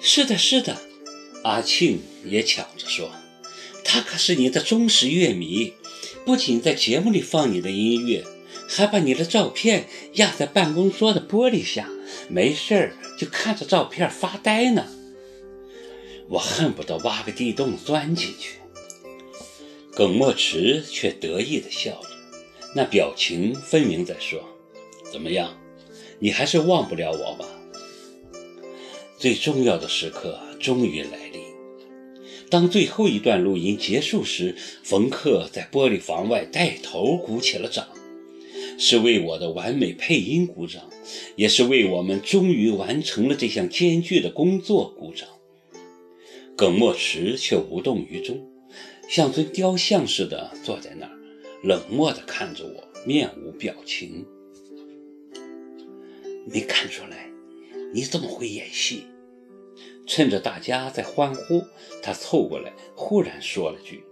是的，是的。阿庆也抢着说：“他可是你的忠实乐迷，不仅在节目里放你的音乐，还把你的照片压在办公桌的玻璃下，没事儿就看着照片发呆呢。”我恨不得挖个地洞钻进去。耿墨池却得意地笑着，那表情分明在说：“怎么样，你还是忘不了我吧？”最重要的时刻终于来临。当最后一段录音结束时，冯克在玻璃房外带头鼓起了掌，是为我的完美配音鼓掌，也是为我们终于完成了这项艰巨的工作鼓掌。耿墨池却无动于衷，像尊雕像似的坐在那儿，冷漠地看着我，面无表情。没看出来，你怎么会演戏？趁着大家在欢呼，他凑过来，忽然说了句：“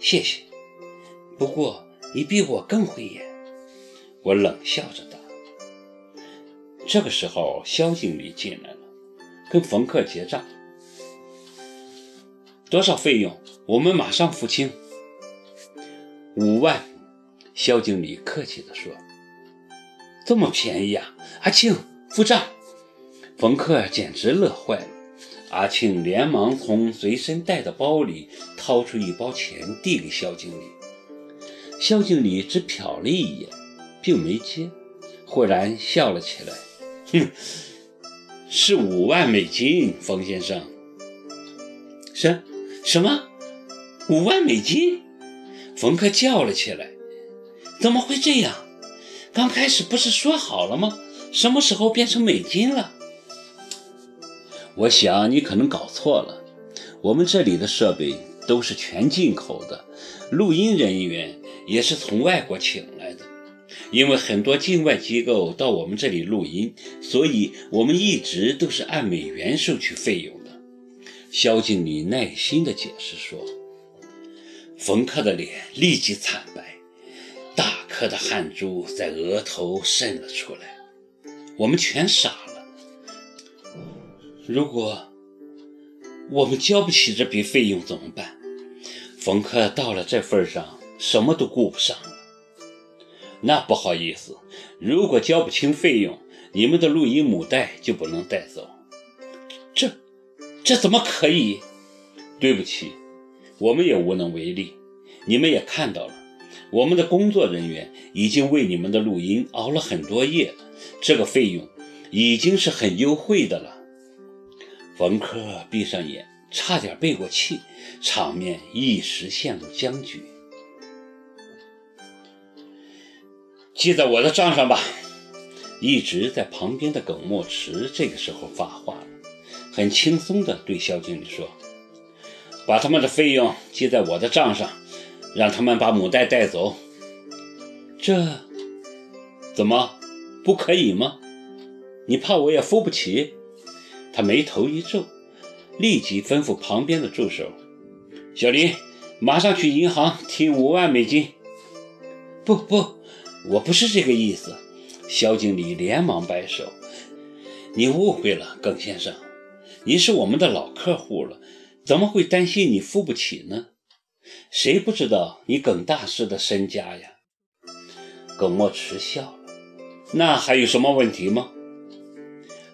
谢谢。”不过你比我更会演。我冷笑着答。这个时候，肖经理进来了，跟冯克结账。多少费用？我们马上付清。五万。肖经理客气地说：“这么便宜啊！”阿庆，付账。冯克简直乐坏了，阿庆连忙从随身带的包里掏出一包钱递给肖经理。肖经理只瞟了一眼，并没接，忽然笑了起来：“哼，是五万美金，冯先生。”“什什么？五万美金？”冯克叫了起来：“怎么会这样？刚开始不是说好了吗？什么时候变成美金了？”我想你可能搞错了，我们这里的设备都是全进口的，录音人员也是从外国请来的。因为很多境外机构到我们这里录音，所以我们一直都是按美元收取费用的。肖经理耐心地解释说。冯克的脸立即惨白，大颗的汗珠在额头渗了出来，我们全傻了。如果我们交不起这笔费用怎么办？冯克到了这份上，什么都顾不上了。那不好意思，如果交不清费用，你们的录音母带就不能带走。这这怎么可以？对不起，我们也无能为力。你们也看到了，我们的工作人员已经为你们的录音熬了很多夜，这个费用已经是很优惠的了。冯轲闭上眼，差点背过气，场面一时陷入僵局。记在我的账上吧。一直在旁边的耿墨池这个时候发话了，很轻松地对肖经理说：“把他们的费用记在我的账上，让他们把母带带走。”这怎么不可以吗？你怕我也付不起？他眉头一皱，立即吩咐旁边的助手：“小林，马上去银行提五万美金。”“不不，我不是这个意思。”肖经理连忙摆手：“你误会了，耿先生，您是我们的老客户了，怎么会担心你付不起呢？谁不知道你耿大师的身家呀？”耿墨池笑了：“那还有什么问题吗？”“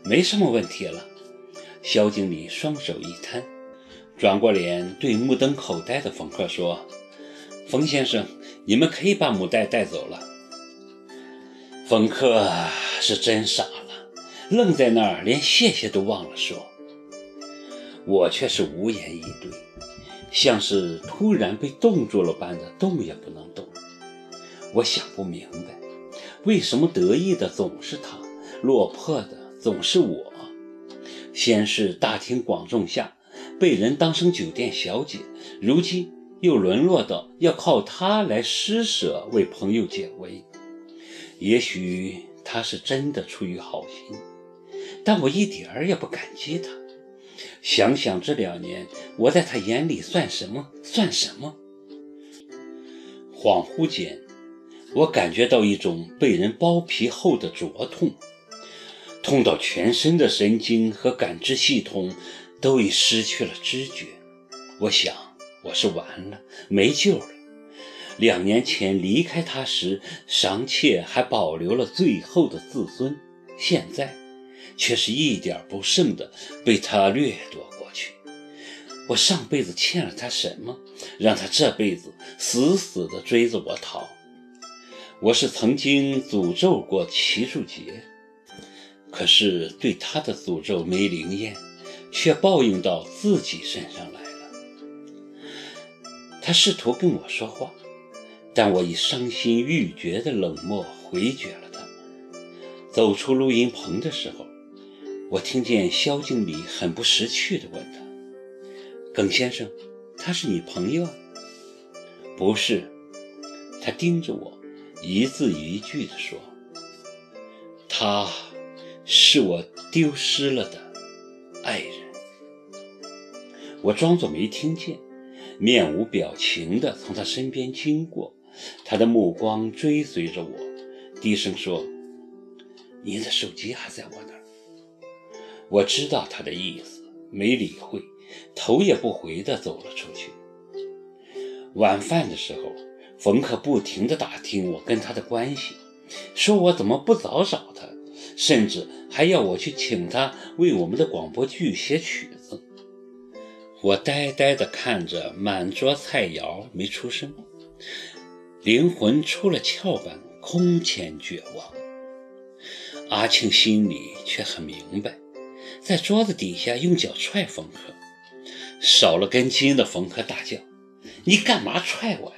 没什么问题了。”肖经理双手一摊，转过脸对目瞪口呆的冯克说：“冯先生，你们可以把母带带走了。”冯克是真傻了，愣在那儿，连谢谢都忘了说。我却是无言以对，像是突然被冻住了般的动也不能动。我想不明白，为什么得意的总是他，落魄的总是我。先是大庭广众下被人当成酒店小姐，如今又沦落到要靠他来施舍为朋友解围。也许他是真的出于好心，但我一点儿也不感激他。想想这两年我在他眼里算什么？算什么？恍惚间，我感觉到一种被人剥皮后的灼痛。痛到全身的神经和感知系统都已失去了知觉。我想，我是完了，没救了。两年前离开他时，尚且还保留了最后的自尊，现在却是一点不剩的被他掠夺过去。我上辈子欠了他什么，让他这辈子死死地追着我讨？我是曾经诅咒过齐树杰，可是对他的诅咒没灵验，却报应到自己身上来了。他试图跟我说话。但我以伤心欲绝的冷漠回绝了他。走出录音棚的时候，我听见肖经理很不识趣地问他：“耿先生，他是你朋友？”“不是。”他盯着我，一字一句地说：“他是我丢失了的爱人。”我装作没听见，面无表情地从他身边经过。他的目光追随着我，低声说：“你的手机还在我那儿。”我知道他的意思，没理会，头也不回地走了出去。晚饭的时候，冯克不停地打听我跟他的关系，说我怎么不早找他，甚至还要我去请他为我们的广播剧写曲子。我呆呆地看着满桌菜肴，没出声。灵魂出了窍般空前绝望。阿庆心里却很明白，在桌子底下用脚踹冯克，少了根筋的冯克大叫：“你干嘛踹我呀？”